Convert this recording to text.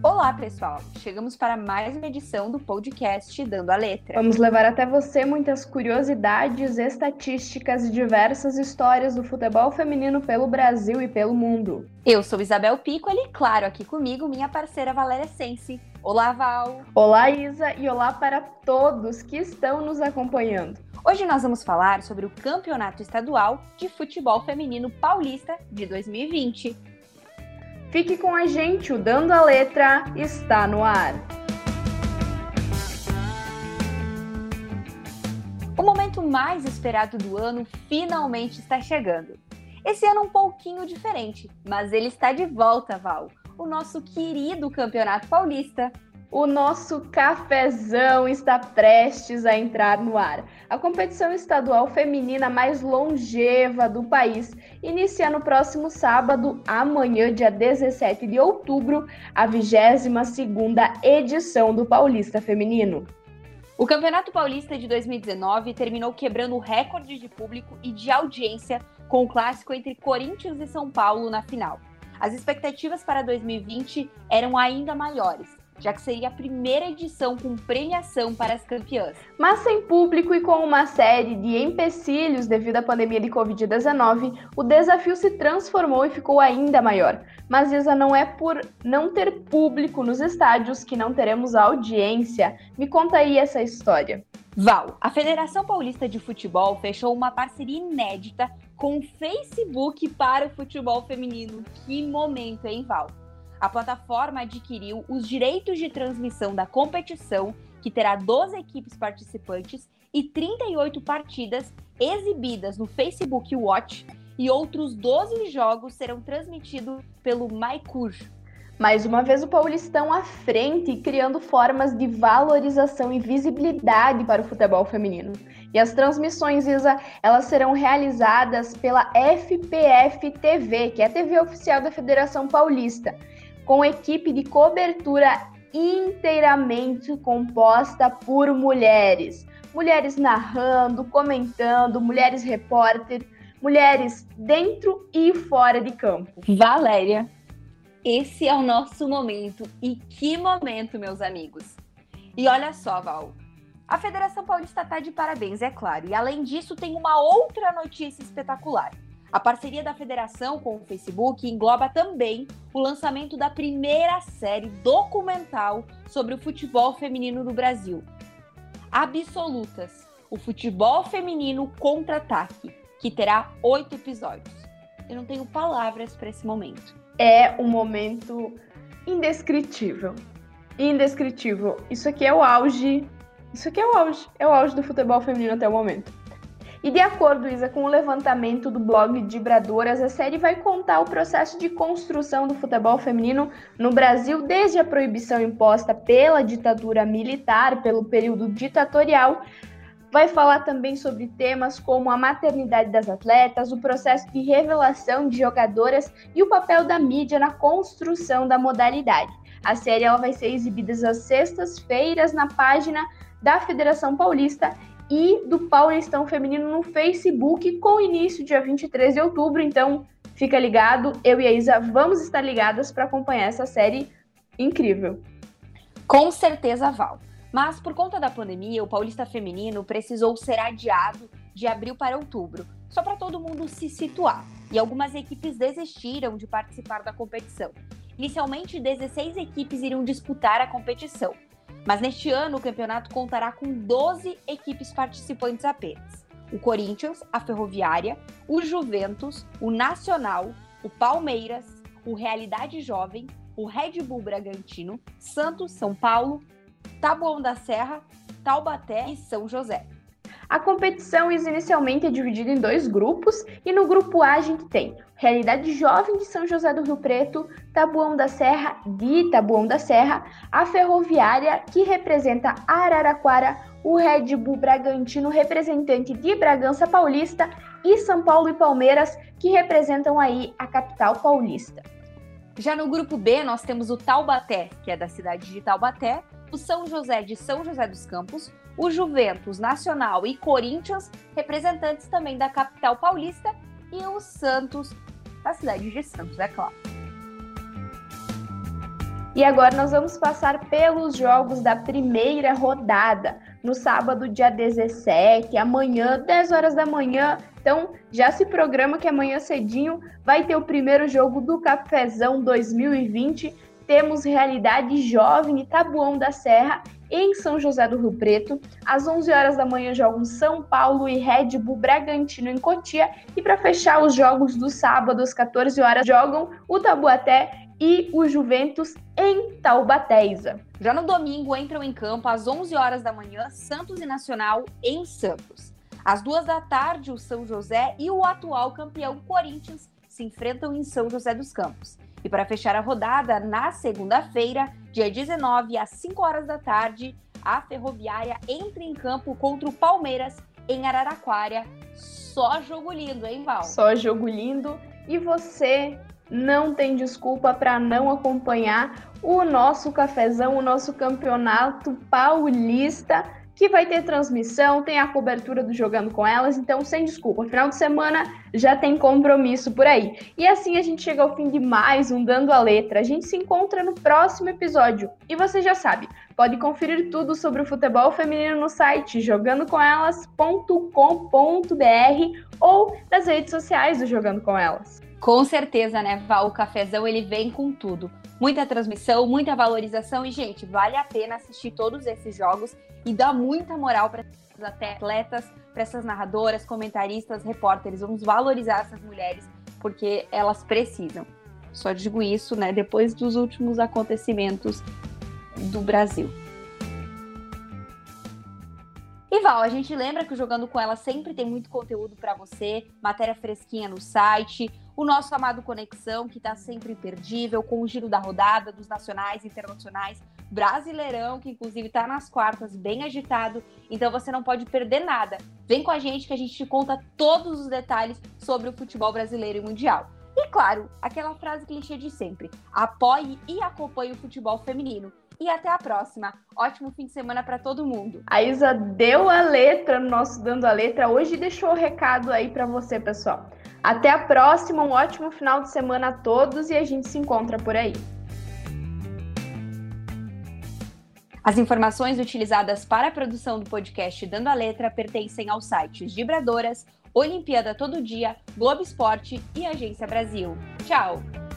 Olá, pessoal! Chegamos para mais uma edição do podcast Dando a Letra. Vamos levar até você muitas curiosidades, estatísticas e diversas histórias do futebol feminino pelo Brasil e pelo mundo. Eu sou Isabel Piccoli e, claro, aqui comigo minha parceira Valéria Sense. Olá, Val! Olá, Isa, e olá para todos que estão nos acompanhando. Hoje nós vamos falar sobre o Campeonato Estadual de Futebol Feminino Paulista de 2020. Fique com a gente, o Dando a Letra está no ar. O momento mais esperado do ano finalmente está chegando. Esse ano um pouquinho diferente, mas ele está de volta, Val. O nosso querido Campeonato Paulista. O nosso cafezão está prestes a entrar no ar. A competição estadual feminina mais longeva do país inicia no próximo sábado, amanhã, dia 17 de outubro, a 22ª edição do Paulista Feminino. O Campeonato Paulista de 2019 terminou quebrando o recorde de público e de audiência com o clássico entre Corinthians e São Paulo na final. As expectativas para 2020 eram ainda maiores já que seria a primeira edição com premiação para as campeãs. Mas sem público e com uma série de empecilhos devido à pandemia de Covid-19, o desafio se transformou e ficou ainda maior. Mas Isa não é por não ter público nos estádios que não teremos audiência. Me conta aí essa história. Val, a Federação Paulista de Futebol fechou uma parceria inédita com o Facebook para o futebol feminino. Que momento, hein, Val? A plataforma adquiriu os direitos de transmissão da competição, que terá 12 equipes participantes e 38 partidas exibidas no Facebook Watch, e outros 12 jogos serão transmitidos pelo MyCur. Mais uma vez o Paulistão à frente, criando formas de valorização e visibilidade para o futebol feminino. E as transmissões, Isa, elas serão realizadas pela FPF TV, que é a TV oficial da Federação Paulista com equipe de cobertura inteiramente composta por mulheres. Mulheres narrando, comentando, mulheres repórter, mulheres dentro e fora de campo. Valéria, esse é o nosso momento. E que momento, meus amigos! E olha só, Val. A Federação Paulista está de parabéns, é claro. E além disso, tem uma outra notícia espetacular. A parceria da federação com o Facebook engloba também o lançamento da primeira série documental sobre o futebol feminino no Brasil. Absolutas, o futebol feminino contra-ataque, que terá oito episódios. Eu não tenho palavras para esse momento. É um momento indescritível. Indescritível. Isso aqui é o auge. Isso aqui é o auge. É o auge do futebol feminino até o momento. E de acordo, Isa, com o levantamento do blog Vibradoras, a série vai contar o processo de construção do futebol feminino no Brasil desde a proibição imposta pela ditadura militar, pelo período ditatorial. Vai falar também sobre temas como a maternidade das atletas, o processo de revelação de jogadoras e o papel da mídia na construção da modalidade. A série ela vai ser exibida às sextas-feiras na página da Federação Paulista e do Paulistão Feminino no Facebook com início dia 23 de outubro. Então, fica ligado, eu e a Isa vamos estar ligadas para acompanhar essa série incrível. Com certeza, Val. Mas por conta da pandemia, o Paulista Feminino precisou ser adiado de abril para outubro, só para todo mundo se situar. E algumas equipes desistiram de participar da competição. Inicialmente, 16 equipes iriam disputar a competição, mas neste ano o campeonato contará com 12 equipes participantes apenas. O Corinthians, a Ferroviária, o Juventus, o Nacional, o Palmeiras, o Realidade Jovem, o Red Bull Bragantino, Santos, São Paulo, Taboão da Serra, Taubaté e São José. A competição inicialmente é dividida em dois grupos e no grupo A a gente tem Realidade Jovem de São José do Rio Preto, Tabuão da Serra de Tabuão da Serra, a Ferroviária que representa Araraquara, o Red Bull Bragantino representante de Bragança Paulista e São Paulo e Palmeiras que representam aí a capital paulista. Já no grupo B nós temos o Taubaté, que é da cidade de Taubaté, o São José de São José dos Campos, o Juventus, Nacional e Corinthians, representantes também da capital paulista, e o Santos, da cidade de Santos, é claro. E agora nós vamos passar pelos jogos da primeira rodada. No sábado, dia 17, amanhã, 10 horas da manhã. Então, já se programa que amanhã cedinho vai ter o primeiro jogo do Cafezão 2020. Temos Realidade Jovem e Tabuão da Serra em São José do Rio Preto. Às 11 horas da manhã jogam São Paulo e Red Bull Bragantino em Cotia. E para fechar os jogos do sábado, às 14 horas, jogam o Tabuaté e o Juventus em Taubatéisa. Já no domingo entram em campo às 11 horas da manhã Santos e Nacional em Santos. Às duas da tarde, o São José e o atual campeão Corinthians se enfrentam em São José dos Campos. E para fechar a rodada, na segunda-feira, dia 19, às 5 horas da tarde, a Ferroviária entra em campo contra o Palmeiras em Araraquara. Só jogo lindo, hein, Val? Só jogo lindo. E você não tem desculpa para não acompanhar o nosso cafezão, o nosso campeonato paulista, que vai ter transmissão, tem a cobertura do Jogando com Elas, então sem desculpa. Final de semana já tem compromisso por aí. E assim a gente chega ao fim de mais um Dando a Letra. A gente se encontra no próximo episódio. E você já sabe, pode conferir tudo sobre o futebol feminino no site jogandocomelas.com.br ou nas redes sociais do Jogando com Elas. Com certeza, né, Val? O cafezão ele vem com tudo. Muita transmissão, muita valorização e, gente, vale a pena assistir todos esses jogos e dar muita moral para esses atletas, para essas narradoras, comentaristas, repórteres. Vamos valorizar essas mulheres porque elas precisam. Só digo isso, né, depois dos últimos acontecimentos do Brasil. E Val, a gente lembra que o Jogando com Ela sempre tem muito conteúdo para você, matéria fresquinha no site, o nosso amado Conexão, que está sempre imperdível, com o giro da rodada dos nacionais internacionais, Brasileirão, que inclusive está nas quartas, bem agitado, então você não pode perder nada. Vem com a gente que a gente te conta todos os detalhes sobre o futebol brasileiro e mundial. E claro, aquela frase clichê de sempre: apoie e acompanhe o futebol feminino e até a próxima. Ótimo fim de semana para todo mundo. A Isa deu a letra no nosso Dando a Letra hoje e deixou o recado aí para você, pessoal. Até a próxima, um ótimo final de semana a todos e a gente se encontra por aí. As informações utilizadas para a produção do podcast Dando a Letra pertencem aos sites Vibradoras, Olimpíada Todo Dia, Globo Esporte e Agência Brasil. Tchau!